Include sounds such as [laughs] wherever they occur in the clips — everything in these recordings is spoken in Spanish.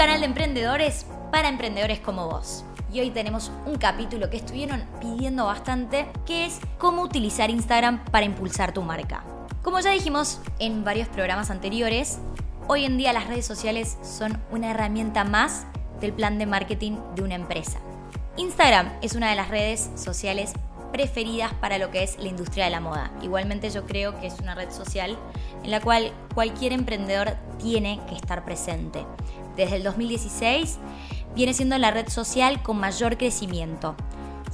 Canal de emprendedores para emprendedores como vos. Y hoy tenemos un capítulo que estuvieron pidiendo bastante, que es cómo utilizar Instagram para impulsar tu marca. Como ya dijimos en varios programas anteriores, hoy en día las redes sociales son una herramienta más del plan de marketing de una empresa. Instagram es una de las redes sociales preferidas para lo que es la industria de la moda. Igualmente yo creo que es una red social en la cual cualquier emprendedor tiene que estar presente. Desde el 2016 viene siendo la red social con mayor crecimiento.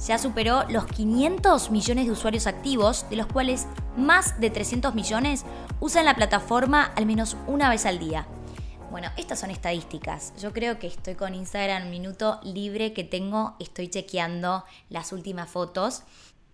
Ya superó los 500 millones de usuarios activos, de los cuales más de 300 millones usan la plataforma al menos una vez al día. Bueno, estas son estadísticas. Yo creo que estoy con Instagram minuto libre que tengo, estoy chequeando las últimas fotos.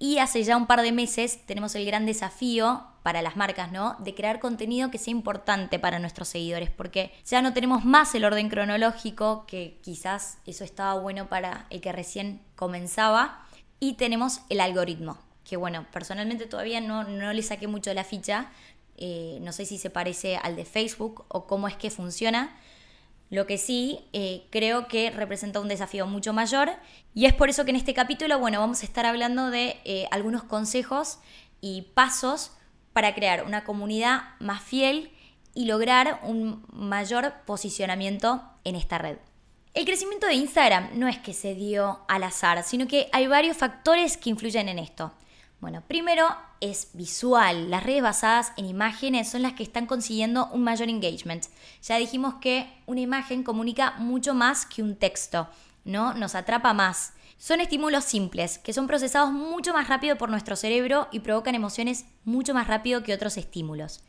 Y hace ya un par de meses tenemos el gran desafío para las marcas, ¿no? De crear contenido que sea importante para nuestros seguidores, porque ya no tenemos más el orden cronológico, que quizás eso estaba bueno para el que recién comenzaba, y tenemos el algoritmo, que bueno, personalmente todavía no, no le saqué mucho la ficha, eh, no sé si se parece al de Facebook o cómo es que funciona. Lo que sí eh, creo que representa un desafío mucho mayor y es por eso que en este capítulo, bueno, vamos a estar hablando de eh, algunos consejos y pasos para crear una comunidad más fiel y lograr un mayor posicionamiento en esta red. El crecimiento de Instagram no es que se dio al azar, sino que hay varios factores que influyen en esto. Bueno, primero es visual. Las redes basadas en imágenes son las que están consiguiendo un mayor engagement. Ya dijimos que una imagen comunica mucho más que un texto, ¿no? Nos atrapa más. Son estímulos simples, que son procesados mucho más rápido por nuestro cerebro y provocan emociones mucho más rápido que otros estímulos.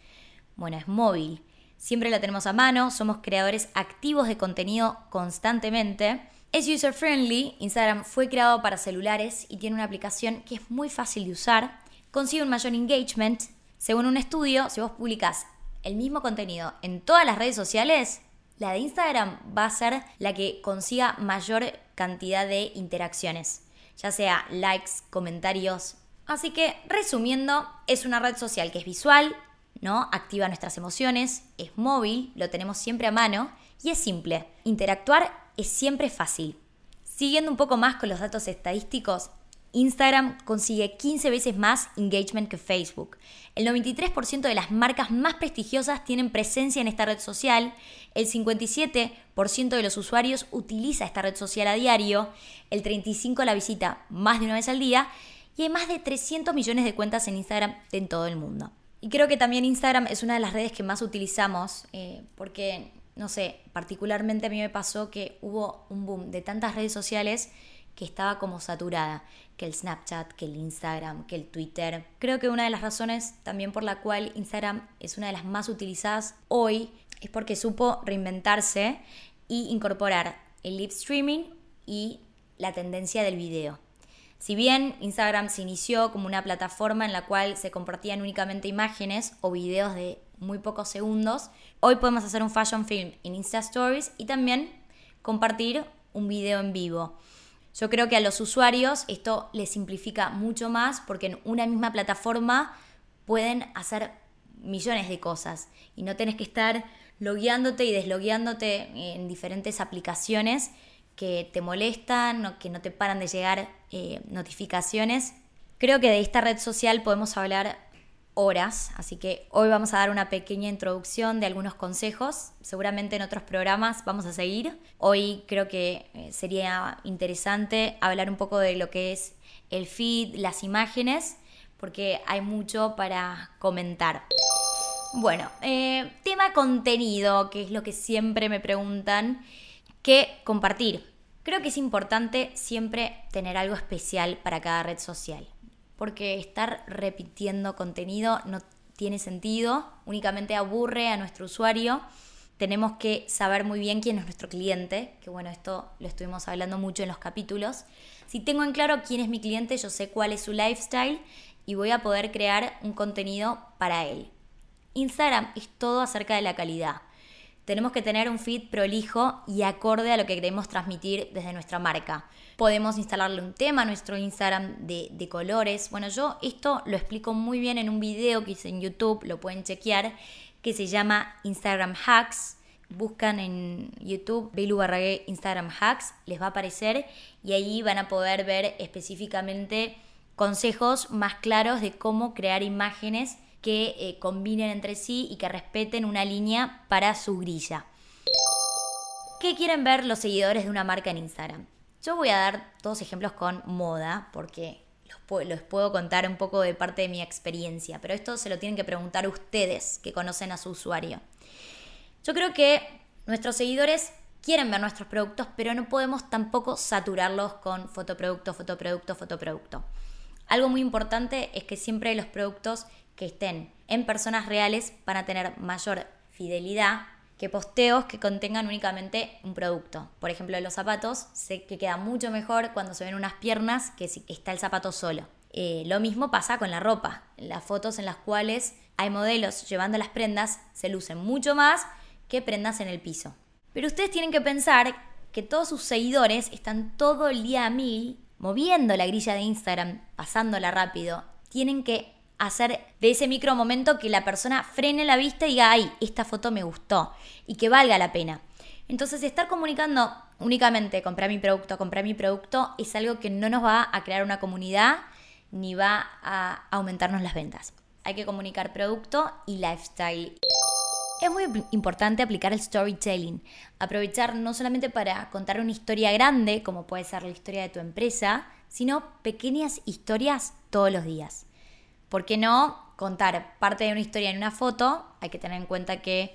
Bueno, es móvil. Siempre la tenemos a mano, somos creadores activos de contenido constantemente es user friendly, Instagram fue creado para celulares y tiene una aplicación que es muy fácil de usar, consigue un mayor engagement. Según un estudio, si vos publicás el mismo contenido en todas las redes sociales, la de Instagram va a ser la que consiga mayor cantidad de interacciones, ya sea likes, comentarios. Así que, resumiendo, es una red social que es visual, ¿no? Activa nuestras emociones, es móvil, lo tenemos siempre a mano y es simple. Interactuar es siempre fácil. Siguiendo un poco más con los datos estadísticos, Instagram consigue 15 veces más engagement que Facebook. El 93% de las marcas más prestigiosas tienen presencia en esta red social, el 57% de los usuarios utiliza esta red social a diario, el 35% la visita más de una vez al día y hay más de 300 millones de cuentas en Instagram en todo el mundo. Y creo que también Instagram es una de las redes que más utilizamos eh, porque no sé, particularmente a mí me pasó que hubo un boom de tantas redes sociales que estaba como saturada, que el Snapchat, que el Instagram, que el Twitter. Creo que una de las razones también por la cual Instagram es una de las más utilizadas hoy es porque supo reinventarse y incorporar el live streaming y la tendencia del video. Si bien Instagram se inició como una plataforma en la cual se compartían únicamente imágenes o videos de muy pocos segundos, hoy podemos hacer un fashion film en Insta Stories y también compartir un video en vivo. Yo creo que a los usuarios esto les simplifica mucho más porque en una misma plataforma pueden hacer millones de cosas y no tenés que estar logueándote y deslogueándote en diferentes aplicaciones que te molestan o que no te paran de llegar eh, notificaciones. Creo que de esta red social podemos hablar horas, así que hoy vamos a dar una pequeña introducción de algunos consejos, seguramente en otros programas vamos a seguir. Hoy creo que eh, sería interesante hablar un poco de lo que es el feed, las imágenes, porque hay mucho para comentar. Bueno, eh, tema contenido, que es lo que siempre me preguntan, ¿qué compartir? Creo que es importante siempre tener algo especial para cada red social porque estar repitiendo contenido no tiene sentido, únicamente aburre a nuestro usuario. Tenemos que saber muy bien quién es nuestro cliente, que bueno, esto lo estuvimos hablando mucho en los capítulos. Si tengo en claro quién es mi cliente, yo sé cuál es su lifestyle y voy a poder crear un contenido para él. Instagram es todo acerca de la calidad. Tenemos que tener un feed prolijo y acorde a lo que queremos transmitir desde nuestra marca. Podemos instalarle un tema a nuestro Instagram de, colores. Bueno, yo esto lo explico muy bien en un video que hice en YouTube, lo pueden chequear, que se llama Instagram Hacks, buscan en YouTube Belu Barragué Instagram Hacks, les va a aparecer y ahí van a poder ver específicamente consejos más claros de cómo crear imágenes que eh, combinen entre sí y que respeten una línea para su grilla. ¿Qué quieren ver los seguidores de una marca en Instagram? Yo voy a dar dos ejemplos con moda porque los, los puedo contar un poco de parte de mi experiencia, pero esto se lo tienen que preguntar ustedes que conocen a su usuario. Yo creo que nuestros seguidores quieren ver nuestros productos, pero no podemos tampoco saturarlos con fotoproducto, fotoproducto, fotoproducto. Algo muy importante es que siempre los productos que estén en personas reales van a tener mayor fidelidad que posteos que contengan únicamente un producto. Por ejemplo, los zapatos, sé que queda mucho mejor cuando se ven unas piernas que si está el zapato solo. Eh, lo mismo pasa con la ropa. Las fotos en las cuales hay modelos llevando las prendas se lucen mucho más que prendas en el piso. Pero ustedes tienen que pensar que todos sus seguidores están todo el día a mil moviendo la grilla de Instagram, pasándola rápido. Tienen que hacer de ese micro momento que la persona frene la vista y diga, ay, esta foto me gustó y que valga la pena. Entonces, estar comunicando únicamente comprar mi producto, comprar mi producto, es algo que no nos va a crear una comunidad ni va a aumentarnos las ventas. Hay que comunicar producto y lifestyle. Es muy importante aplicar el storytelling, aprovechar no solamente para contar una historia grande, como puede ser la historia de tu empresa, sino pequeñas historias todos los días. ¿Por qué no contar parte de una historia en una foto? Hay que tener en cuenta que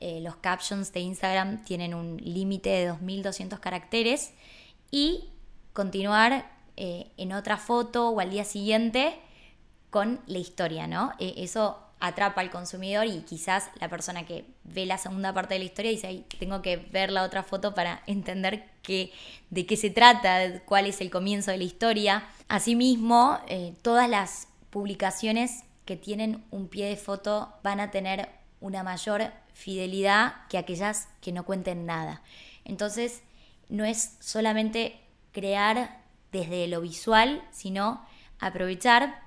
eh, los captions de Instagram tienen un límite de 2.200 caracteres y continuar eh, en otra foto o al día siguiente con la historia, ¿no? E, eso atrapa al consumidor y quizás la persona que ve la segunda parte de la historia dice, Ay, tengo que ver la otra foto para entender qué, de qué se trata, cuál es el comienzo de la historia. Asimismo, eh, todas las publicaciones que tienen un pie de foto van a tener una mayor fidelidad que aquellas que no cuenten nada. Entonces, no es solamente crear desde lo visual, sino aprovechar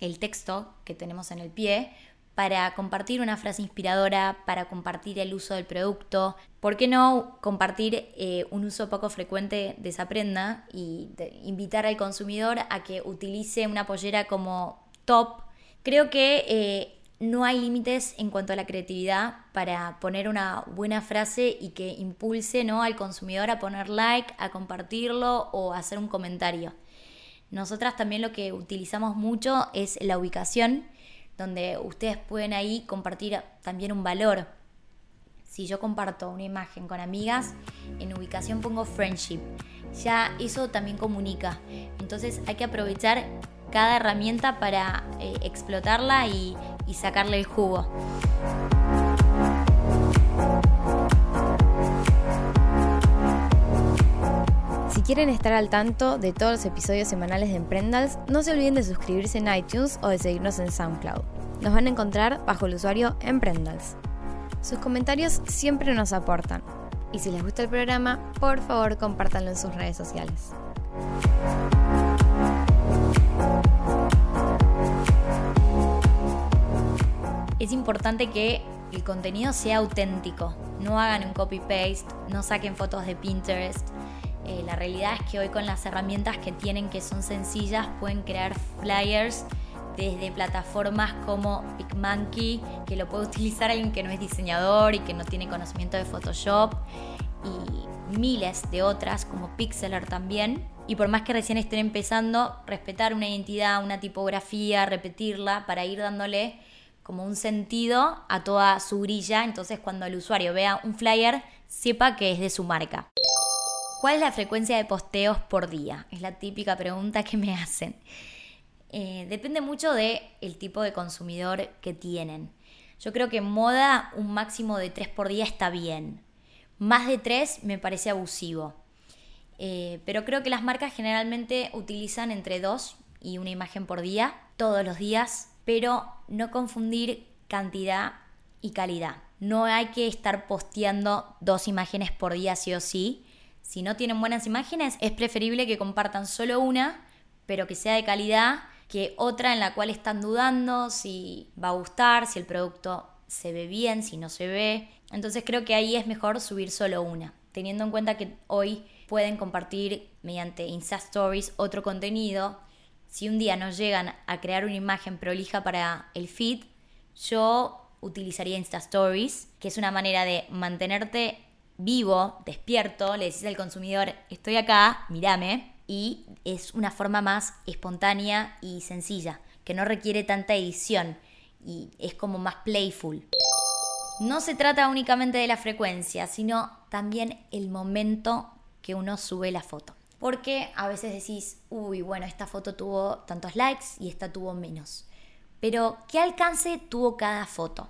el texto que tenemos en el pie para compartir una frase inspiradora, para compartir el uso del producto. ¿Por qué no compartir eh, un uso poco frecuente de esa prenda y invitar al consumidor a que utilice una pollera como top? Creo que eh, no hay límites en cuanto a la creatividad para poner una buena frase y que impulse ¿no? al consumidor a poner like, a compartirlo o a hacer un comentario. Nosotras también lo que utilizamos mucho es la ubicación, donde ustedes pueden ahí compartir también un valor. Si yo comparto una imagen con amigas, en ubicación pongo friendship. Ya eso también comunica. Entonces hay que aprovechar cada herramienta para eh, explotarla y sacarle el jugo. Quieren estar al tanto de todos los episodios semanales de Emprendals, no se olviden de suscribirse en iTunes o de seguirnos en SoundCloud. Nos van a encontrar bajo el usuario Emprendals. Sus comentarios siempre nos aportan. Y si les gusta el programa, por favor compártanlo en sus redes sociales. Es importante que el contenido sea auténtico. No hagan un copy-paste, no saquen fotos de Pinterest eh, la realidad es que hoy con las herramientas que tienen que son sencillas pueden crear flyers desde plataformas como PicMonkey, que lo puede utilizar alguien que no es diseñador y que no tiene conocimiento de Photoshop, y miles de otras como Pixeler también. Y por más que recién estén empezando, respetar una identidad, una tipografía, repetirla para ir dándole como un sentido a toda su grilla. Entonces cuando el usuario vea un flyer, sepa que es de su marca. ¿Cuál es la frecuencia de posteos por día? Es la típica pregunta que me hacen. Eh, depende mucho del el tipo de consumidor que tienen. Yo creo que en moda un máximo de tres por día está bien. Más de tres me parece abusivo. Eh, pero creo que las marcas generalmente utilizan entre dos y una imagen por día, todos los días, pero no confundir cantidad y calidad. No hay que estar posteando dos imágenes por día sí o sí, si no tienen buenas imágenes, es preferible que compartan solo una, pero que sea de calidad, que otra en la cual están dudando si va a gustar, si el producto se ve bien, si no se ve. Entonces creo que ahí es mejor subir solo una, teniendo en cuenta que hoy pueden compartir mediante Insta Stories otro contenido. Si un día no llegan a crear una imagen prolija para el feed, yo utilizaría Insta Stories, que es una manera de mantenerte vivo, despierto, le decís al consumidor, estoy acá, mírame, y es una forma más espontánea y sencilla, que no requiere tanta edición y es como más playful. No se trata únicamente de la frecuencia, sino también el momento que uno sube la foto. Porque a veces decís, uy, bueno, esta foto tuvo tantos likes y esta tuvo menos. Pero, ¿qué alcance tuvo cada foto?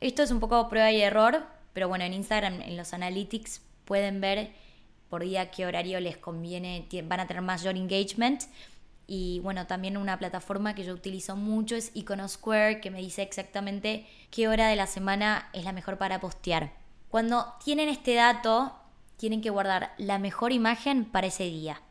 Esto es un poco prueba y error, pero bueno, en Instagram, en los analytics, pueden ver por día qué horario les conviene, van a tener mayor engagement. Y bueno, también una plataforma que yo utilizo mucho es Iconosquare, que me dice exactamente qué hora de la semana es la mejor para postear. Cuando tienen este dato, tienen que guardar la mejor imagen para ese día.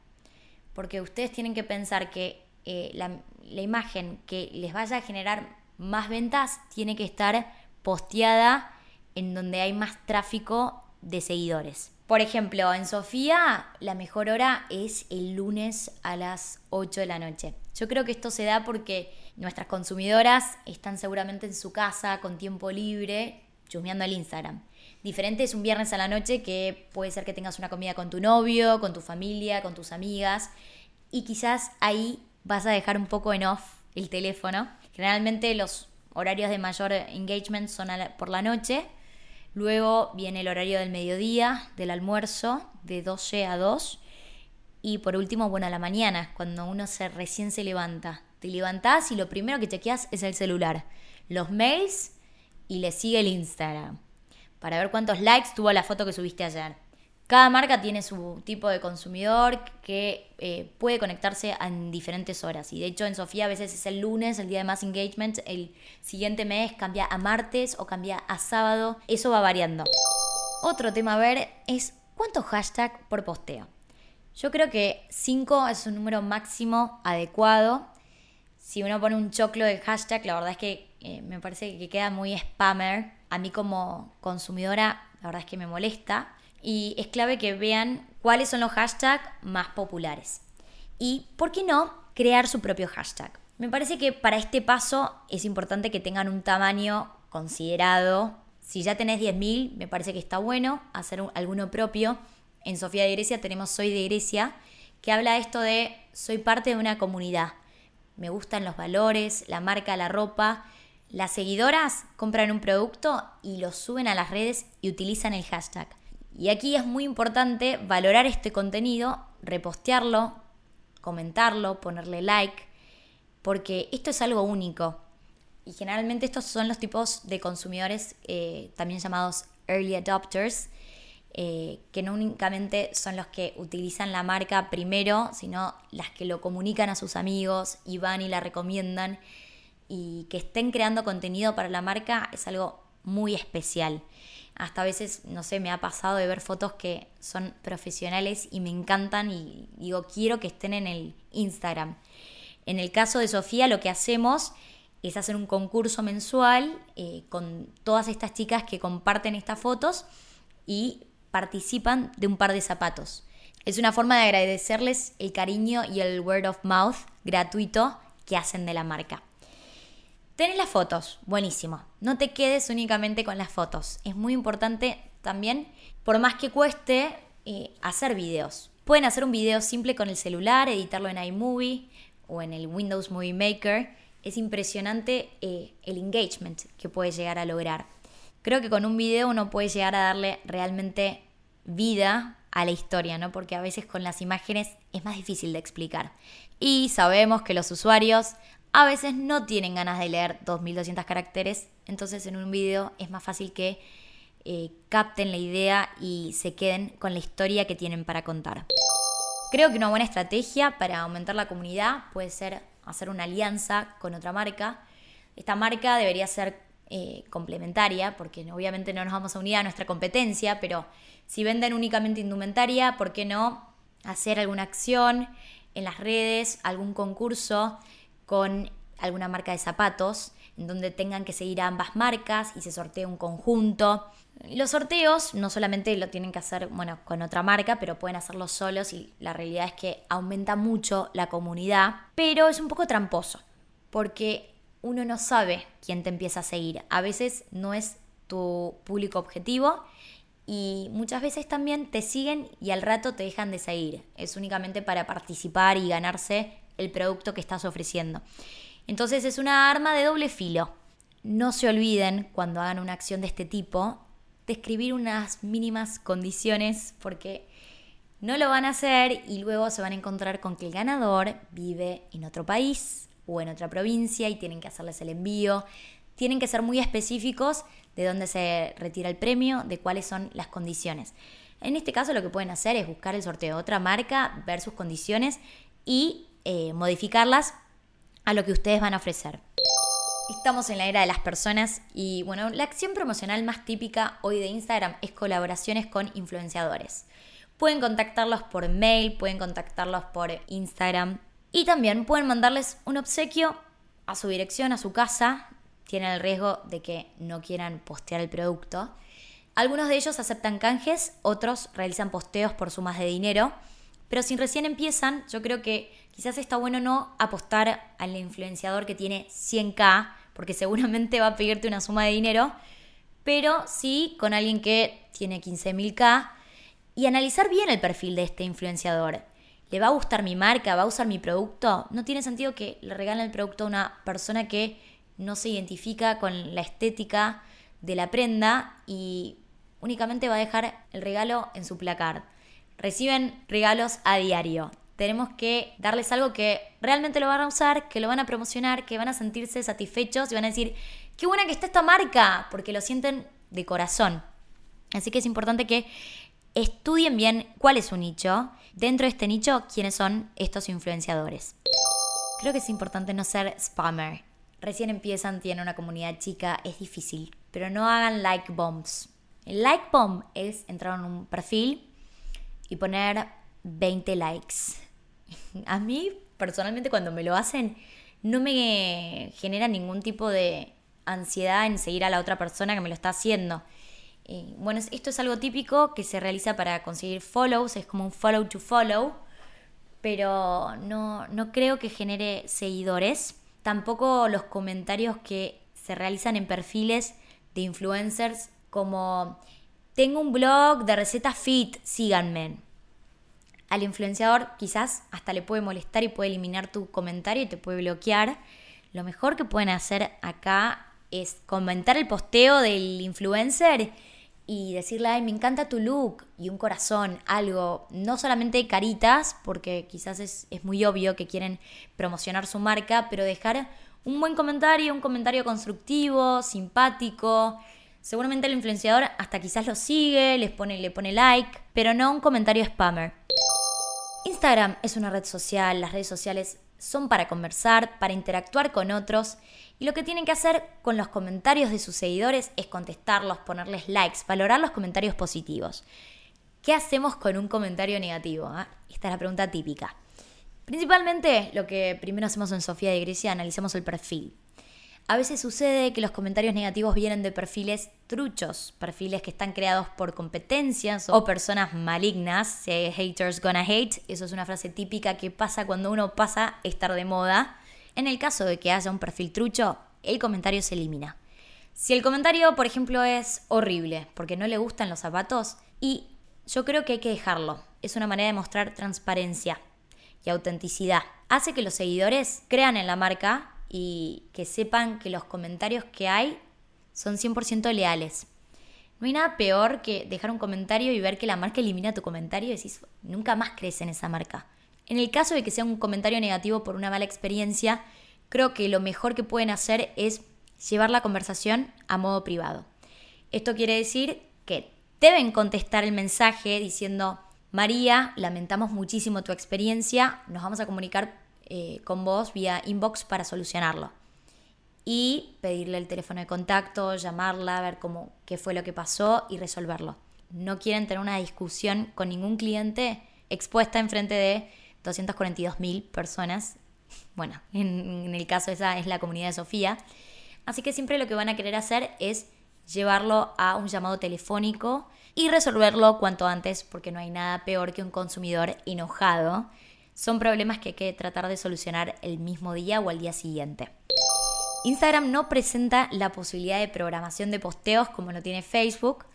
Porque ustedes tienen que pensar que eh, la, la imagen que les vaya a generar más ventas tiene que estar posteada en donde hay más tráfico de seguidores. Por ejemplo, en Sofía la mejor hora es el lunes a las 8 de la noche. Yo creo que esto se da porque nuestras consumidoras están seguramente en su casa con tiempo libre chusmeando el Instagram. Diferente es un viernes a la noche que puede ser que tengas una comida con tu novio, con tu familia, con tus amigas y quizás ahí vas a dejar un poco en off el teléfono. Generalmente los horarios de mayor engagement son por la noche Luego viene el horario del mediodía, del almuerzo, de 12 a 2. Y por último, bueno, a la mañana, cuando uno se recién se levanta. Te levantás y lo primero que chequeas es el celular. Los mails y le sigue el Instagram. Para ver cuántos likes tuvo la foto que subiste ayer. Cada marca tiene su tipo de consumidor que eh, puede conectarse en diferentes horas. Y de hecho en Sofía a veces es el lunes, el día de más engagement, el siguiente mes cambia a martes o cambia a sábado. Eso va variando. Otro tema a ver es cuántos hashtags por posteo. Yo creo que 5 es un número máximo adecuado. Si uno pone un choclo de hashtag, la verdad es que eh, me parece que queda muy spammer. A mí como consumidora, la verdad es que me molesta y es clave que vean cuáles son los hashtags más populares. Y, ¿por qué no, crear su propio hashtag? Me parece que para este paso es importante que tengan un tamaño considerado. Si ya tenés 10.000, me parece que está bueno hacer alguno propio. En Sofía de Grecia tenemos Soy de Grecia, que habla esto de soy parte de una comunidad. Me gustan los valores, la marca, la ropa. Las seguidoras compran un producto y lo suben a las redes y utilizan el hashtag. Y aquí es muy importante valorar este contenido, repostearlo, comentarlo, ponerle like, porque esto es algo único. Y generalmente estos son los tipos de consumidores eh, también llamados early adopters, eh, que no únicamente son los que utilizan la marca primero, sino las que lo comunican a sus amigos y van y la recomiendan. Y que estén creando contenido para la marca es algo muy especial. Hasta a veces, no sé, me ha pasado de ver fotos que son profesionales y me encantan y digo, quiero que estén en el Instagram. En el caso de Sofía, lo que hacemos es hacer un concurso mensual eh, con todas estas chicas que comparten estas fotos y participan de un par de zapatos. Es una forma de agradecerles el cariño y el word of mouth gratuito que hacen de la marca. Tenés las fotos, buenísimo. No te quedes únicamente con las fotos. Es muy importante también, por más que cueste, eh, hacer videos. Pueden hacer un video simple con el celular, editarlo en iMovie o en el Windows Movie Maker. Es impresionante eh, el engagement que puede llegar a lograr. Creo que con un video uno puede llegar a darle realmente vida a la historia, ¿no? Porque a veces con las imágenes es más difícil de explicar. Y sabemos que los usuarios a veces no tienen ganas de leer 2200 caracteres, entonces en un video es más fácil que eh, capten la idea y se queden con la historia que tienen para contar. Creo que una buena estrategia para aumentar la comunidad puede ser hacer una alianza con otra marca. Esta marca debería ser eh, complementaria, porque obviamente no nos vamos a unir a nuestra competencia, pero si venden únicamente indumentaria, ¿por qué no hacer alguna acción en las redes, algún concurso con alguna marca de zapatos en donde tengan que seguir a ambas marcas y se sortea un conjunto. Los sorteos no solamente lo tienen que hacer, bueno, con otra marca, pero pueden hacerlo solos y la realidad es que aumenta mucho la comunidad, pero es un poco tramposo, porque uno no sabe quién te empieza a seguir. A veces no es tu público objetivo y muchas veces también te siguen y al rato te dejan de seguir. Es únicamente para participar y ganarse el producto que estás ofreciendo. Entonces es una arma de doble filo. No se olviden cuando hagan una acción de este tipo describir unas mínimas condiciones porque no lo van a hacer y luego se van a encontrar con que el ganador vive en otro país o en otra provincia y tienen que hacerles el envío. Tienen que ser muy específicos de dónde se retira el premio, de cuáles son las condiciones. En este caso lo que pueden hacer es buscar el sorteo de otra marca, ver sus condiciones y eh, modificarlas a lo que ustedes van a ofrecer. Estamos en la era de las personas y bueno, la acción promocional más típica hoy de Instagram es colaboraciones con influenciadores. Pueden contactarlos por mail, pueden contactarlos por Instagram y también pueden mandarles un obsequio a su dirección, a su casa. Tienen el riesgo de que no quieran postear el producto. Algunos de ellos aceptan canjes, otros realizan posteos por sumas de dinero. Pero si recién empiezan, yo creo que quizás está bueno no apostar al influenciador que tiene 100k, porque seguramente va a pedirte una suma de dinero, pero sí con alguien que tiene 15.000k y analizar bien el perfil de este influenciador. ¿Le va a gustar mi marca? ¿Va a usar mi producto? No tiene sentido que le regalen el producto a una persona que no se identifica con la estética de la prenda y únicamente va a dejar el regalo en su placard. Reciben regalos a diario tenemos que darles algo que realmente lo van a usar, que lo van a promocionar, que van a sentirse satisfechos y van a decir, qué buena que está esta marca, porque lo sienten de corazón. Así que es importante que estudien bien cuál es su nicho, dentro de este nicho, quiénes son estos influenciadores. Creo que es importante no ser spammer. Recién empiezan, tienen una comunidad chica, es difícil, pero no hagan like bombs. El like bomb es entrar en un perfil y poner 20 likes [laughs] a mí, personalmente, cuando me lo hacen, no me genera ningún tipo de ansiedad en seguir a la otra persona que me lo está haciendo. Eh, bueno, esto es algo típico que se realiza para conseguir follows, es como un follow to follow, pero no, no creo que genere seguidores. Tampoco los comentarios que se realizan en perfiles de influencers como tengo un blog de recetas fit, síganme al influenciador quizás hasta le puede molestar y puede eliminar tu comentario y te puede bloquear. Lo mejor que pueden hacer acá es comentar el posteo del influencer y decirle, ay, me encanta tu look y un corazón, algo, no solamente caritas, porque quizás es, es muy obvio que quieren promocionar su marca, pero dejar un buen comentario, un comentario constructivo, simpático. Seguramente el influenciador hasta quizás lo sigue, les pone, le pone like, pero no un comentario spammer. Instagram es una red social, las redes sociales son para conversar, para interactuar con otros y lo que tienen que hacer con los comentarios de sus seguidores es contestarlos, ponerles likes, valorar los comentarios positivos. ¿Qué hacemos con un comentario negativo? Ah? Esta es la pregunta típica. Principalmente lo que primero hacemos en Sofía de Grecia, analizamos el perfil. A veces sucede que los comentarios negativos vienen de perfiles truchos, perfiles que están creados por competencias o personas malignas. haters gonna hate, eso es una frase típica que pasa cuando uno pasa a estar de moda. En el caso de que haya un perfil trucho, el comentario se elimina. Si el comentario, por ejemplo, es horrible porque no le gustan los zapatos, y yo creo que hay que dejarlo. Es una manera de mostrar transparencia y autenticidad. Hace que los seguidores crean en la marca y que sepan que los comentarios que hay son 100% leales. No hay nada peor que dejar un comentario y ver que la marca elimina tu comentario y decís, nunca más crees en esa marca. En el caso de que sea un comentario negativo por una mala experiencia, creo que lo mejor que pueden hacer es llevar la conversación a modo privado. Esto quiere decir que deben contestar el mensaje diciendo, María, lamentamos muchísimo tu experiencia, nos vamos a comunicar eh, con vos vía inbox para solucionarlo. Y pedirle el teléfono de contacto, llamarla, ver cómo, qué fue lo que pasó y resolverlo. No quieren tener una discusión con ningún cliente expuesta en frente de 242.000 personas. Bueno, en, en el caso esa es la comunidad de Sofía. Así que siempre lo que van a querer hacer es llevarlo a un llamado telefónico y resolverlo cuanto antes porque no hay nada peor que un consumidor enojado. Son problemas que hay que tratar de solucionar el mismo día o al día siguiente. Instagram no presenta la posibilidad de programación de posteos como lo tiene Facebook,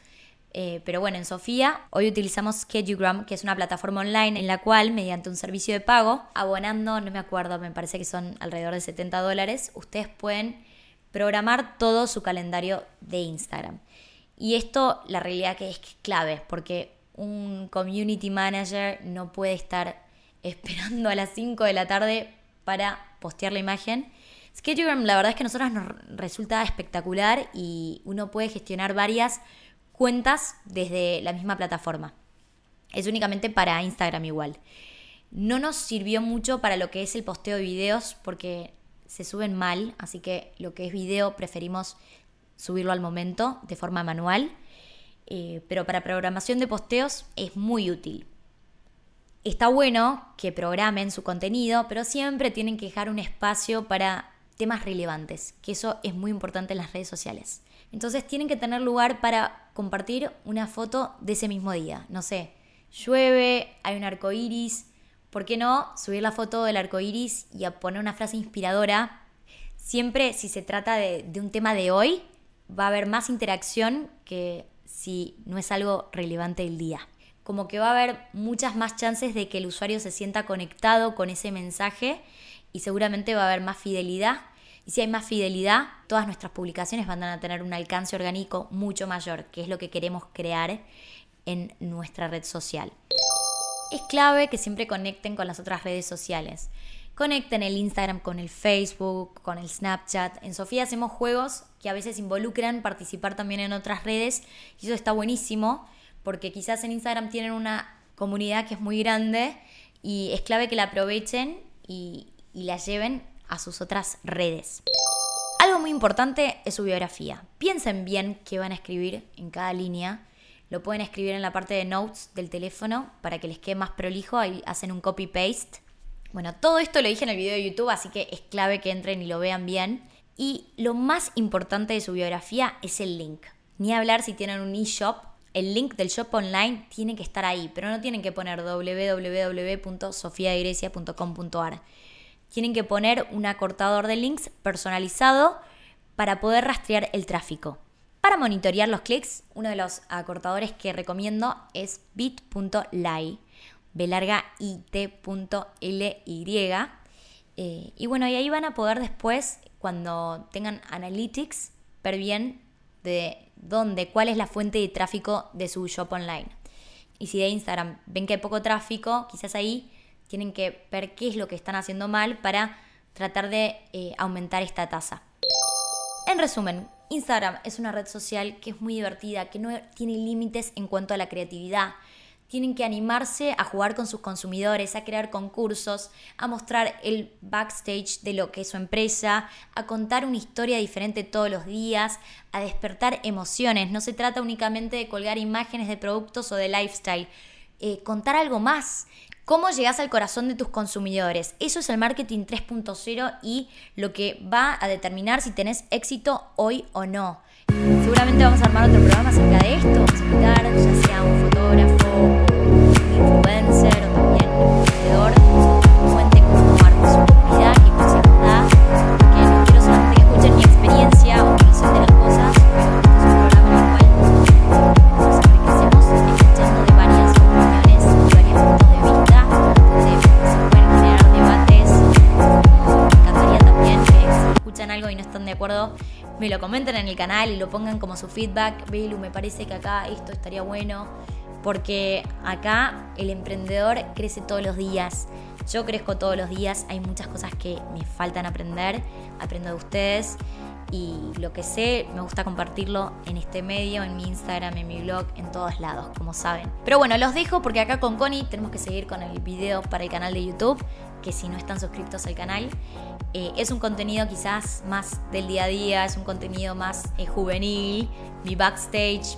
eh, pero bueno, en Sofía hoy utilizamos Schedugram, que es una plataforma online en la cual, mediante un servicio de pago, abonando, no me acuerdo, me parece que son alrededor de 70 dólares, ustedes pueden programar todo su calendario de Instagram. Y esto, la realidad que es clave, porque un community manager no puede estar esperando a las 5 de la tarde para postear la imagen Schedugram la verdad es que a nosotros nos resulta espectacular y uno puede gestionar varias cuentas desde la misma plataforma. Es únicamente para Instagram igual. No nos sirvió mucho para lo que es el posteo de videos porque se suben mal, así que lo que es video preferimos subirlo al momento de forma manual. Eh, pero para programación de posteos es muy útil. Está bueno que programen su contenido, pero siempre tienen que dejar un espacio para temas relevantes, que eso es muy importante en las redes sociales. Entonces tienen que tener lugar para compartir una foto de ese mismo día. No sé, llueve, hay un arco iris. ¿Por qué no subir la foto del arco iris y poner una frase inspiradora? Siempre, si se trata de, de un tema de hoy, va a haber más interacción que si no es algo relevante del día. Como que va a haber muchas más chances de que el usuario se sienta conectado con ese mensaje y seguramente va a haber más fidelidad y si hay más fidelidad, todas nuestras publicaciones van a tener un alcance orgánico mucho mayor, que es lo que queremos crear en nuestra red social. Es clave que siempre conecten con las otras redes sociales. Conecten el Instagram con el Facebook, con el Snapchat. En Sofía hacemos juegos que a veces involucran participar también en otras redes y eso está buenísimo porque quizás en Instagram tienen una comunidad que es muy grande y es clave que la aprovechen y, y la lleven a sus otras redes. Algo muy importante es su biografía. Piensen bien qué van a escribir en cada línea. Lo pueden escribir en la parte de notes del teléfono para que les quede más prolijo. Ahí hacen un copy-paste. Bueno, todo esto lo dije en el video de YouTube, así que es clave que entren y lo vean bien. Y lo más importante de su biografía es el link. Ni hablar si tienen un e-shop. El link del shop online tiene que estar ahí, pero no tienen que poner www.sofiaigrecia.com.ar tienen que poner un acortador de links personalizado para poder rastrear el tráfico. Para monitorear los clics, uno de los acortadores que recomiendo es bit.ly, b. Eh, y bueno, y ahí van a poder después, cuando tengan analytics, ver bien de dónde, cuál es la fuente de tráfico de su shop online. Y si de Instagram ven que hay poco tráfico, quizás ahí tienen que ver qué es lo que están haciendo mal para tratar de eh, aumentar esta tasa. En resumen, Instagram es una red social que es muy divertida, que no tiene límites en cuanto a la creatividad. Tienen que animarse a jugar con sus consumidores, a crear concursos, a mostrar el backstage de lo que es su empresa, a contar una historia diferente todos los días, a despertar emociones. No se trata únicamente de colgar imágenes de productos o de lifestyle. Eh, contar algo más, ¿Cómo llegas al corazón de tus consumidores? Eso es el marketing 3.0 y lo que va a determinar si tenés éxito hoy o no. Seguramente vamos a armar otro programa acerca de esto. Vamos ya sea un fotógrafo, un influencer o también un emprendedor que cuente cómo arma su comunidad, qué consejos da. Que no quiero solamente que escuchen mi experiencia o mi visión de las cosas, algo y no están de acuerdo, me lo comenten en el canal y lo pongan como su feedback. Belu, me parece que acá esto estaría bueno. Porque acá el emprendedor crece todos los días. Yo crezco todos los días. Hay muchas cosas que me faltan aprender. Aprendo de ustedes. Y lo que sé, me gusta compartirlo en este medio, en mi Instagram, en mi blog, en todos lados, como saben. Pero bueno, los dejo porque acá con Connie tenemos que seguir con el video para el canal de YouTube que si no están suscriptos al canal. Eh, es un contenido quizás más del día a día, es un contenido más eh, juvenil, mi backstage,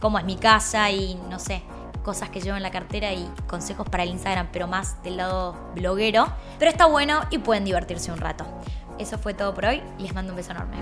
cómo es mi casa y no sé, cosas que llevo en la cartera y consejos para el Instagram, pero más del lado bloguero. Pero está bueno y pueden divertirse un rato. eso fue todo por hoy. Les mando un beso enorme.